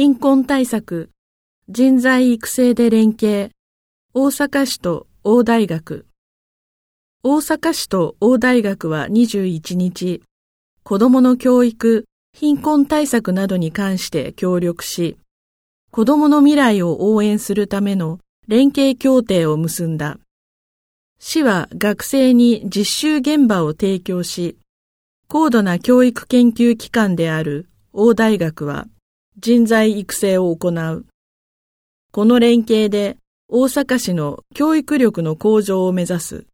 貧困対策、人材育成で連携、大阪市と大大学。大阪市と大大学は21日、子供の教育、貧困対策などに関して協力し、子供の未来を応援するための連携協定を結んだ。市は学生に実習現場を提供し、高度な教育研究機関である大大学は人材育成を行う。この連携で大阪市の教育力の向上を目指す。